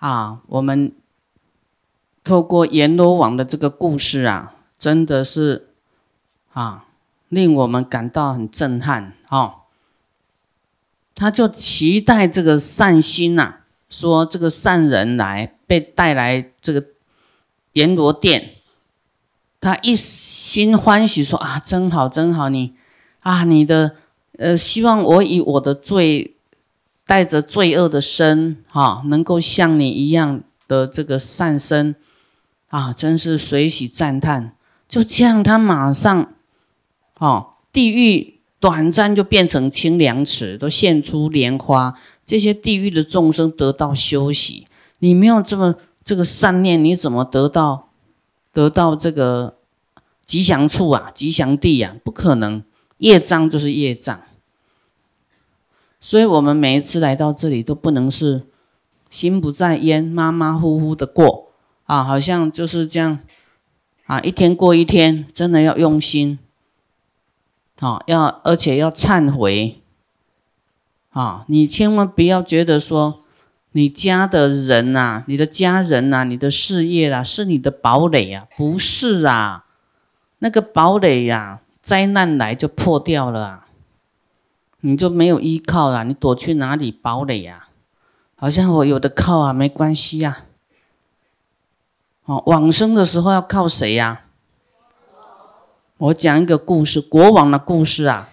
啊，我们透过阎罗王的这个故事啊，真的是啊，令我们感到很震撼哦。他就期待这个善心呐，说这个善人来被带来这个阎罗殿，他一心欢喜说啊，真好真好，你啊，你的呃，希望我以我的罪。带着罪恶的身，哈，能够像你一样的这个善身，啊，真是随喜赞叹。就这样，他马上，哦，地狱短暂就变成清凉池，都现出莲花。这些地狱的众生得到休息。你没有这么这个善念，你怎么得到得到这个吉祥处啊？吉祥地啊？不可能，业障就是业障。所以，我们每一次来到这里，都不能是心不在焉、马马虎虎的过啊，好像就是这样啊，一天过一天，真的要用心，好，要而且要忏悔啊！你千万不要觉得说，你家的人呐、你的家人呐、你的事业啦，是你的堡垒啊，不是啊，那个堡垒呀，灾难来就破掉了啊。你就没有依靠了，你躲去哪里堡垒呀？好像我有的靠啊，没关系呀。哦，往生的时候要靠谁呀？我讲一个故事，国王的故事啊。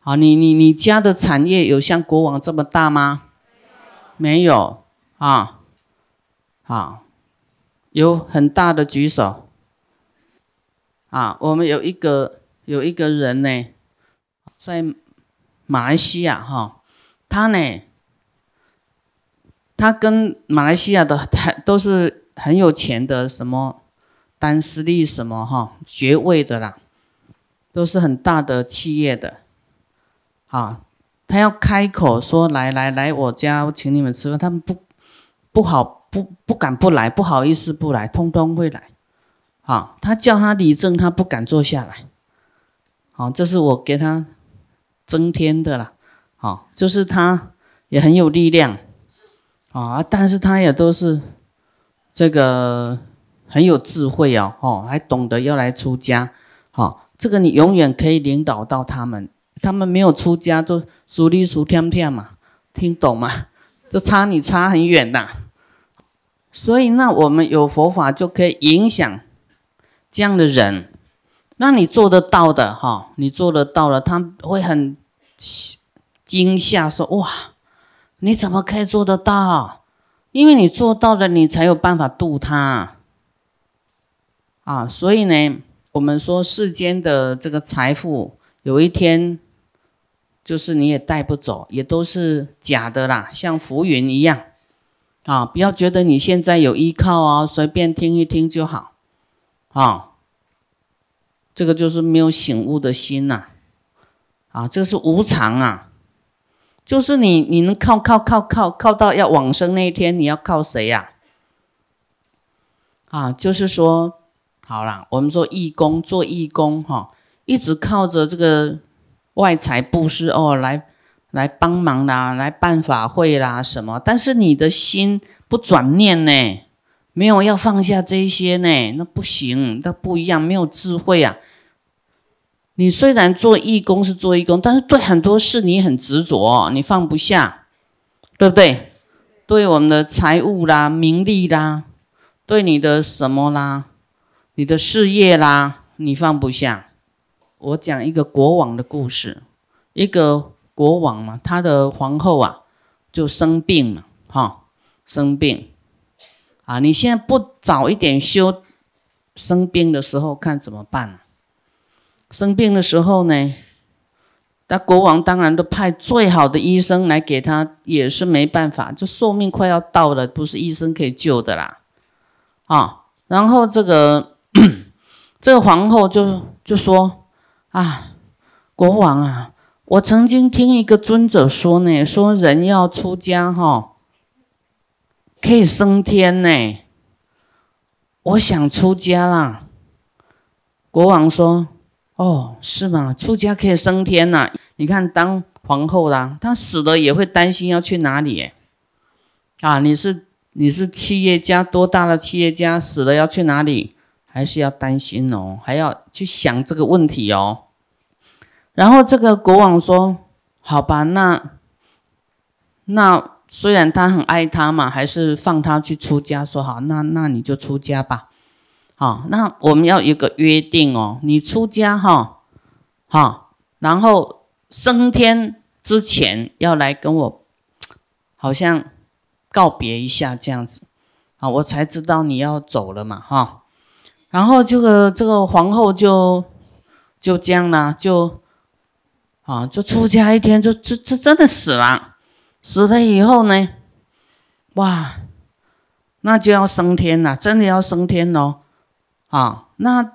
好，你你你家的产业有像国王这么大吗？没有啊。好，有很大的举手。啊，我们有一个有一个人呢，在。马来西亚哈，他呢，他跟马来西亚的他 都是很有钱的，什么丹斯利什么哈爵位的啦，都是很大的企业的，啊，他要开口说来来来我家，请你们吃饭，他们不不好不不敢不来，不好意思不来，通通会来，啊，他叫他理政，他不敢坐下来，好，这是我给他。增添的啦，好，就是他也很有力量，啊，但是他也都是这个很有智慧哦，哦，还懂得要来出家，好，这个你永远可以领导到他们，他们没有出家都熟里熟天天嘛，听懂吗？这差你差很远呐，所以那我们有佛法就可以影响这样的人。那你做得到的哈，你做得到了，他会很惊吓，说：“哇，你怎么可以做得到？因为你做到了，你才有办法度他啊。所以呢，我们说世间的这个财富，有一天就是你也带不走，也都是假的啦，像浮云一样啊。不要觉得你现在有依靠啊，随便听一听就好啊。”这个就是没有醒悟的心呐，啊，这个是无常啊，就是你你能靠靠靠靠靠到要往生那一天，你要靠谁呀？啊，就是说，好了，我们说义工做义工哈，一直靠着这个外财布施哦，来来帮忙啦，来办法会啦什么，但是你的心不转念呢？没有要放下这些呢，那不行，那不一样，没有智慧啊。你虽然做义工是做义工，但是对很多事你很执着，你放不下，对不对？对我们的财务啦、名利啦，对你的什么啦、你的事业啦，你放不下。我讲一个国王的故事，一个国王嘛，他的皇后啊就生病了，哈，生病。啊！你现在不早一点修，生病的时候看怎么办？生病的时候呢，那国王当然都派最好的医生来给他，也是没办法，就寿命快要到了，不是医生可以救的啦。啊，然后这个 这个皇后就就说啊，国王啊，我曾经听一个尊者说呢，说人要出家哈。可以升天呢，我想出家啦。国王说：“哦，是吗？出家可以升天呐？你看当皇后啦，她死了也会担心要去哪里？啊，你是你是企业家，多大的企业家死了要去哪里？还是要担心哦，还要去想这个问题哦。然后这个国王说：“好吧，那那虽然他很爱他嘛，还是放他去出家。说好，那那你就出家吧。好，那我们要有个约定哦，你出家哈，好，然后升天之前要来跟我，好像告别一下这样子，啊，我才知道你要走了嘛，哈。然后这个这个皇后就就这样啦，就。”啊，就出家一天，就就就真的死了。死了以后呢，哇，那就要升天了，真的要升天哦。啊，那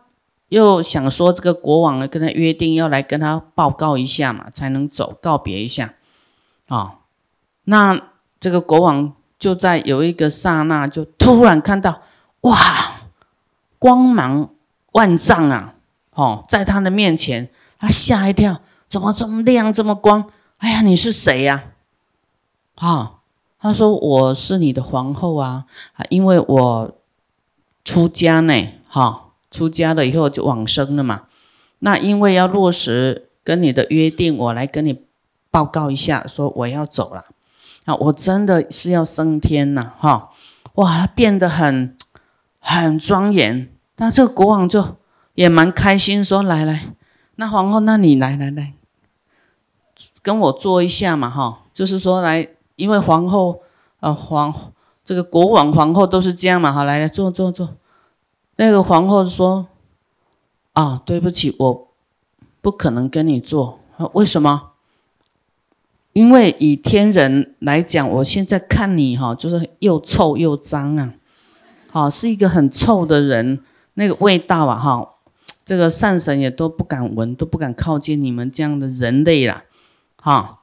又想说这个国王跟他约定要来跟他报告一下嘛，才能走告别一下。啊，那这个国王就在有一个刹那，就突然看到，哇，光芒万丈啊！哦，在他的面前，他吓一跳。怎么这么亮，这么光？哎呀，你是谁呀？啊他说我是你的皇后啊，啊，因为我出家呢，哈，出家了以后就往生了嘛。那因为要落实跟你的约定，我来跟你报告一下，说我要走了。啊，我真的是要升天了，哈，哇，变得很很庄严。那这个国王就也蛮开心，说来来，那皇后，那你来来来。跟我坐一下嘛，哈，就是说来，因为皇后，呃，皇这个国王、皇后都是这样嘛，好，来来坐坐坐。那个皇后说：“啊，对不起，我不可能跟你坐。为什么？因为以天人来讲，我现在看你哈，就是又臭又脏啊，好，是一个很臭的人，那个味道啊，哈，这个善神也都不敢闻，都不敢靠近你们这样的人类啦。”哈，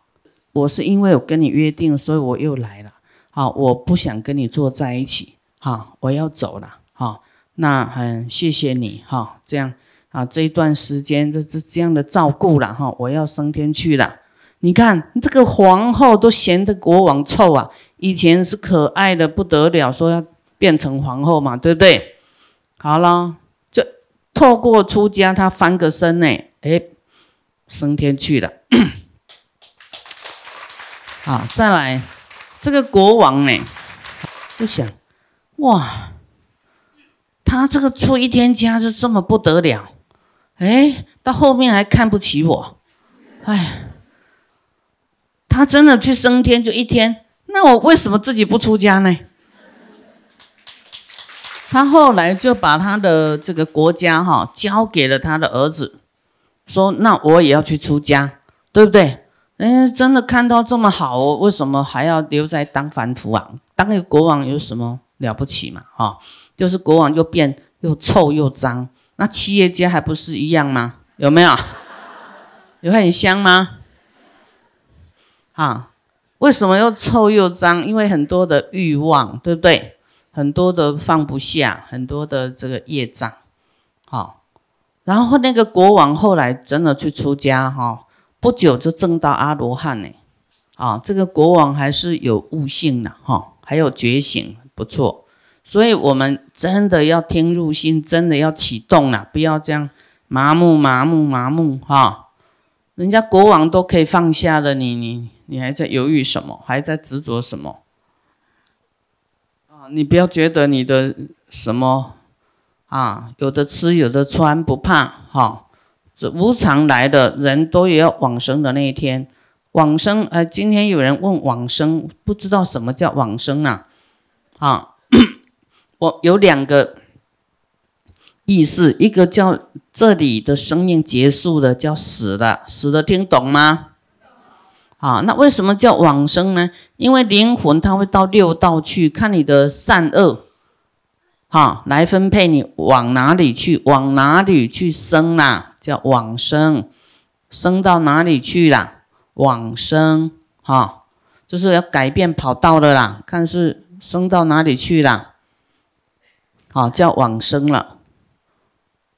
我是因为我跟你约定，所以我又来了。好，我不想跟你坐在一起。好，我要走了。好，那很谢谢你。哈，这样啊，这一段时间这这这样的照顾了。哈，我要升天去了。你看这个皇后都嫌这国王臭啊，以前是可爱的不得了，说要变成皇后嘛，对不对？好了，就透过出家，他翻个身呢，哎，升天去了。好，再来，这个国王呢，就想，哇，他这个出一天家就这么不得了，哎，到后面还看不起我，哎，他真的去升天就一天，那我为什么自己不出家呢？他后来就把他的这个国家哈交给了他的儿子，说，那我也要去出家，对不对？人家真的看到这么好哦，为什么还要留在当凡夫啊？当个国王有什么了不起嘛？哈，就是国王又变又臭又脏，那企业家还不是一样吗？有没有？有很香吗？啊，为什么又臭又脏？因为很多的欲望，对不对？很多的放不下，很多的这个业障。好，然后那个国王后来真的去出家，哈。不久就证到阿罗汉呢，啊，这个国王还是有悟性的哈，还有觉醒，不错。所以，我们真的要听入心，真的要启动了，不要这样麻木、麻木、麻木哈。人家国王都可以放下了，你你你还在犹豫什么？还在执着什么？啊，你不要觉得你的什么啊，有的吃有的穿不怕哈。这无常来的人都也要往生的那一天，往生。呃，今天有人问往生，不知道什么叫往生啊？啊，我有两个意思，一个叫这里的生命结束了，叫死了，死了，听懂吗？啊，那为什么叫往生呢？因为灵魂它会到六道去看你的善恶，哈，来分配你往哪里去，往哪里去生啦。叫往生，生到哪里去了？往生，哈，就是要改变跑道的啦。看是生到哪里去了，好，叫往生了，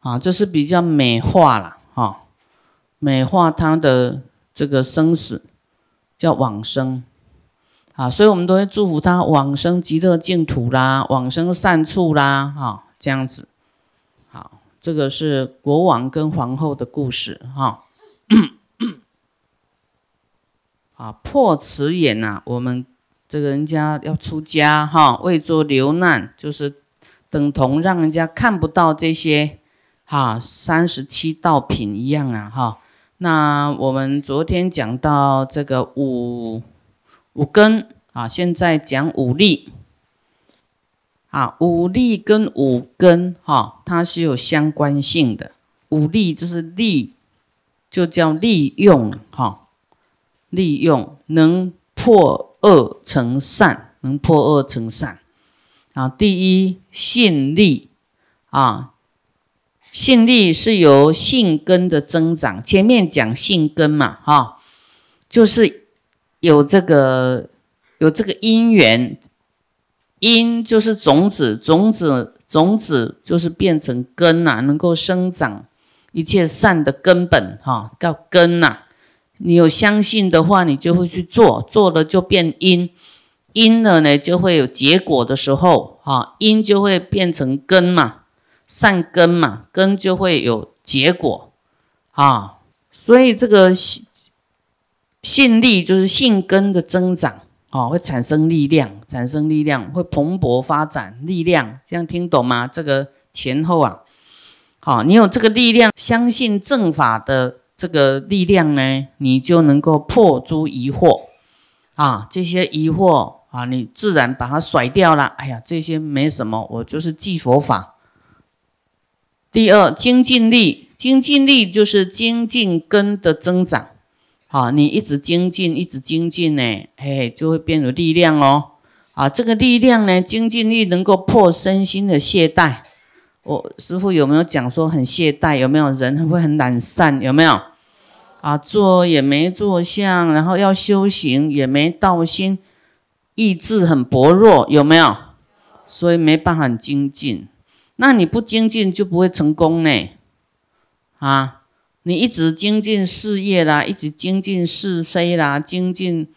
啊，这是比较美化了，哈，美化他的这个生死，叫往生，啊，所以我们都会祝福他往生极乐净土啦，往生善处啦，哈，这样子。好，这个是国王跟皇后的故事，哈。啊，破慈眼呐，我们这个人家要出家哈，为做流难，就是等同让人家看不到这些哈三十七道品一样啊哈。那我们昨天讲到这个五五根啊，现在讲五力啊，五力跟五根哈，它是有相关性的。五力就是力，就叫利用哈。利用能破恶成善，能破恶成善。啊，第一信力啊，信力是由性根的增长。前面讲性根嘛，哈，就是有这个有这个因缘，因就是种子，种子种子就是变成根呐，能够生长一切善的根本，哈，叫根呐。你有相信的话，你就会去做，做了就变因，因了呢就会有结果的时候，哈，因就会变成根嘛，善根嘛，根就会有结果，啊，所以这个信力就是信根的增长，哦，会产生力量，产生力量会蓬勃发展力量，这样听懂吗？这个前后啊，好，你有这个力量，相信正法的。这个力量呢，你就能够破诸疑惑啊！这些疑惑啊，你自然把它甩掉了。哎呀，这些没什么，我就是记佛法。第二，精进力，精进力就是精进根的增长。好，你一直精进，一直精进呢，哎，就会变有力量哦。啊，这个力量呢，精进力能够破身心的懈怠。我师傅有没有讲说很懈怠？有没有人会很懒散？有没有？啊，做也没做相，然后要修行也没道心，意志很薄弱，有没有？所以没办法精进。那你不精进就不会成功呢？啊，你一直精进事业啦，一直精进是非啦，精进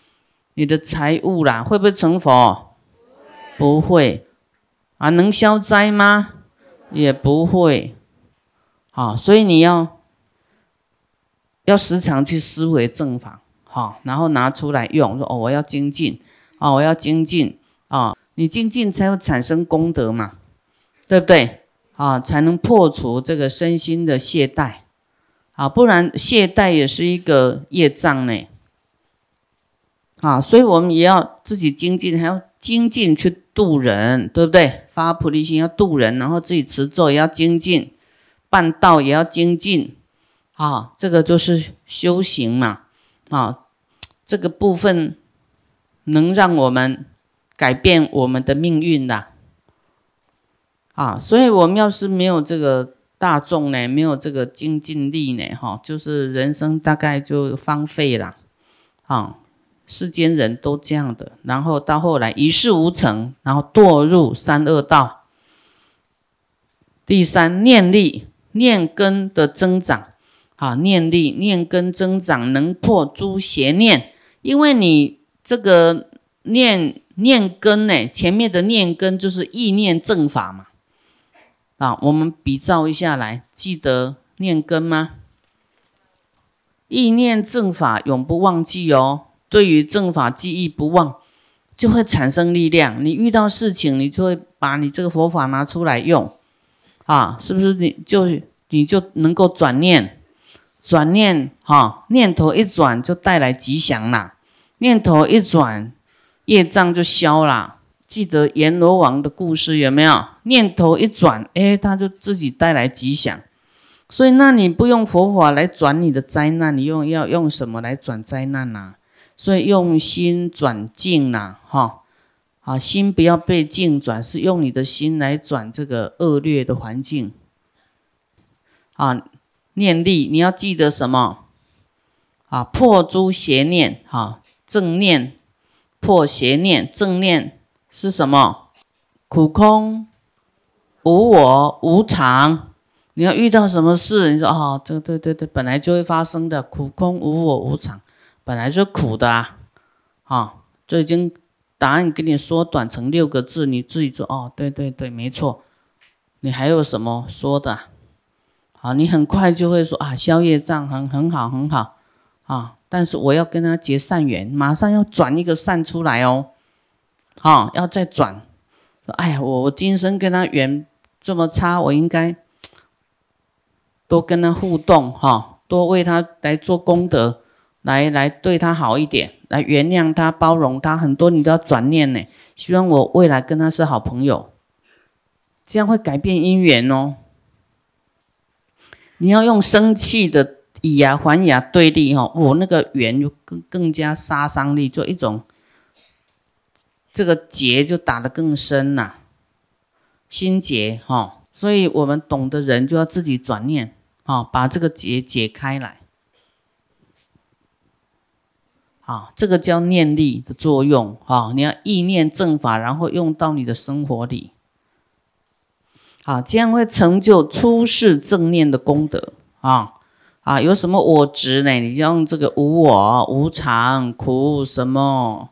你的财物啦，会不会成佛？不会。啊，能消灾吗？也不会，好，所以你要要时常去思维正法，好，然后拿出来用，说哦，我要精进，啊，我要精进，啊，你精进才会产生功德嘛，对不对？啊，才能破除这个身心的懈怠，啊，不然懈怠也是一个业障呢，啊，所以我们也要自己精进，还要精进去度人，对不对？发菩提心要度人，然后自己持咒也要精进，办道也要精进，啊，这个就是修行嘛，啊，这个部分能让我们改变我们的命运的，啊，所以我们要是没有这个大众呢，没有这个精进力呢，哈，就是人生大概就荒废了，啊。世间人都这样的，然后到后来一事无成，然后堕入三恶道。第三念力念根的增长，啊，念力念根增长能破诸邪念，因为你这个念念根呢，前面的念根就是意念正法嘛，啊，我们比照一下来，记得念根吗？意念正法永不忘记哦。对于正法记忆不忘，就会产生力量。你遇到事情，你就会把你这个佛法拿出来用，啊，是不是？你就你就能够转念，转念哈，念头一转就带来吉祥啦。念头一转，业障就消了。记得阎罗王的故事有没有？念头一转，哎，他就自己带来吉祥。所以，那你不用佛法来转你的灾难，你用要用什么来转灾难呢？所以用心转境呐，哈，啊，心不要被境转，是用你的心来转这个恶劣的环境。啊，念力你要记得什么？啊，破诸邪念，哈，正念破邪念，正念是什么？苦空无我无常。你要遇到什么事，你说啊，这个对对对，本来就会发生的，苦空无我无常。本来就苦的啊，啊，就已经答案给你缩短成六个字，你自己说哦，对对对，没错。你还有什么说的？好，你很快就会说啊，消业障很很好很好啊。但是我要跟他结善缘，马上要转一个善出来哦。好，要再转。哎呀，我我今生跟他缘这么差，我应该多跟他互动哈，多为他来做功德，来来对他好一点，来原谅他、包容他。很多你都要转念呢，希望我未来跟他是好朋友，这样会改变姻缘哦。你要用生气的以牙还牙对立哈，我那个缘就更更加杀伤力，就一种。这个结就打得更深了，心结哈，所以我们懂的人就要自己转念，哈，把这个结解开来，啊，这个叫念力的作用，哈，你要意念正法，然后用到你的生活里，啊，这样会成就出世正念的功德，啊，啊，有什么我执呢？你就用这个无我、无常、苦什么。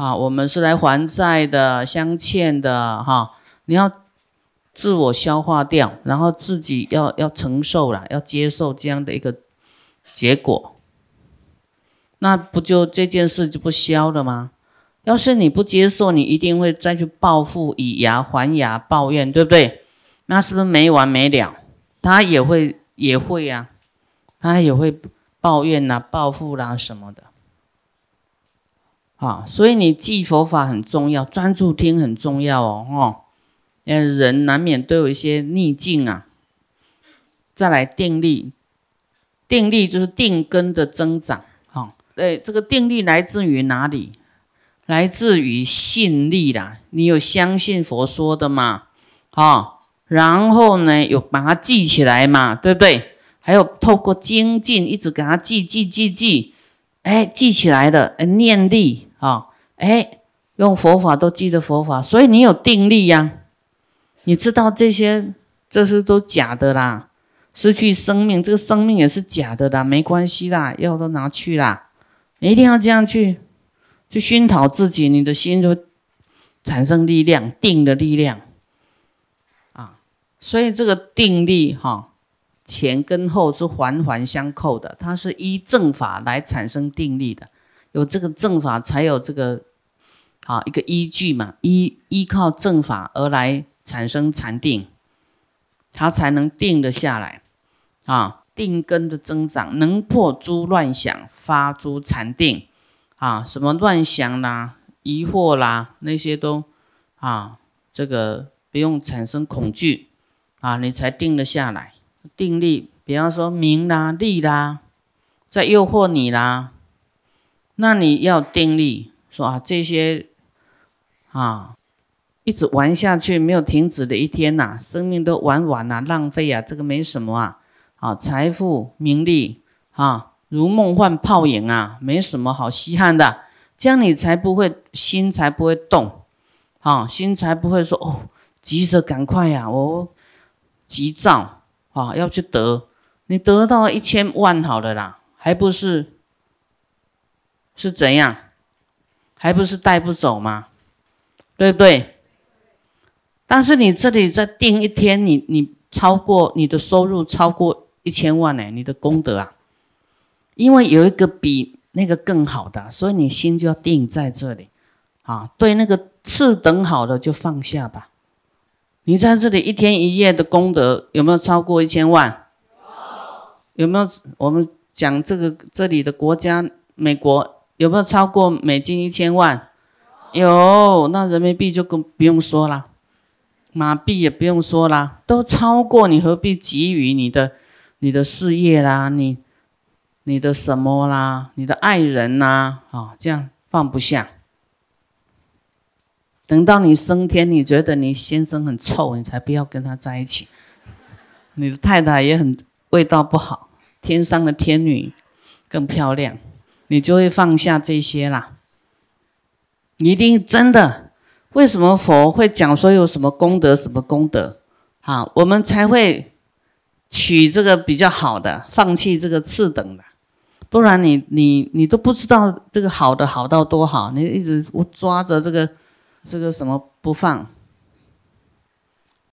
啊，我们是来还债的，相欠的哈。你要自我消化掉，然后自己要要承受了，要接受这样的一个结果，那不就这件事就不消了吗？要是你不接受，你一定会再去报复，以牙还牙，抱怨，对不对？那是不是没完没了？他也会也会呀，他也会抱怨呐，报复啦什么的。啊，所以你记佛法很重要，专注听很重要哦，哈。嗯，人难免都有一些逆境啊。再来定力，定力就是定根的增长，哈。对，这个定力来自于哪里？来自于信力啦。你有相信佛说的嘛？啊，然后呢，有把它记起来嘛？对不对？还有透过精进，一直给它记记记记，哎，记起来的，哎，念力。啊，哎，用佛法都记得佛法，所以你有定力呀。你知道这些，这是都假的啦。失去生命，这个生命也是假的啦，没关系啦，药都拿去啦。你一定要这样去，去熏陶自己，你的心就产生力量，定的力量。啊，所以这个定力哈，前跟后是环环相扣的，它是依正法来产生定力的。有这个正法，才有这个啊一个依据嘛，依依靠正法而来产生禅定，它才能定得下来啊，定根的增长，能破诸乱想，发诸禅定啊，什么乱想啦、疑惑啦，那些都啊，这个不用产生恐惧啊，你才定得下来。定力，比方说名啦、利啦，在诱惑你啦。那你要定力，说啊这些啊一直玩下去没有停止的一天呐，生命都玩完了，浪费啊，这个没什么啊，啊财富名利啊如梦幻泡影啊，没什么好稀罕的，这样你才不会心才不会动，啊心才不会说哦急着赶快呀，我急躁啊要去得，你得到一千万好了啦，还不是？是怎样？还不是带不走吗？对不对？但是你这里再定一天，你你超过你的收入超过一千万呢？你的功德啊，因为有一个比那个更好的，所以你心就要定在这里啊。对那个次等好的就放下吧。你在这里一天一夜的功德有没有超过一千万？有没有？我们讲这个这里的国家，美国。有没有超过美金一千万？有，那人民币就更不用说了，马币也不用说了，都超过，你何必给予你的、你的事业啦，你、你的什么啦，你的爱人呐？啊，这样放不下。等到你升天，你觉得你先生很臭，你才不要跟他在一起。你的太太也很味道不好，天上的天女更漂亮。你就会放下这些啦，一定真的。为什么佛会讲说有什么功德，什么功德？啊，我们才会取这个比较好的，放弃这个次等的，不然你你你都不知道这个好的好到多好，你一直我抓着这个这个什么不放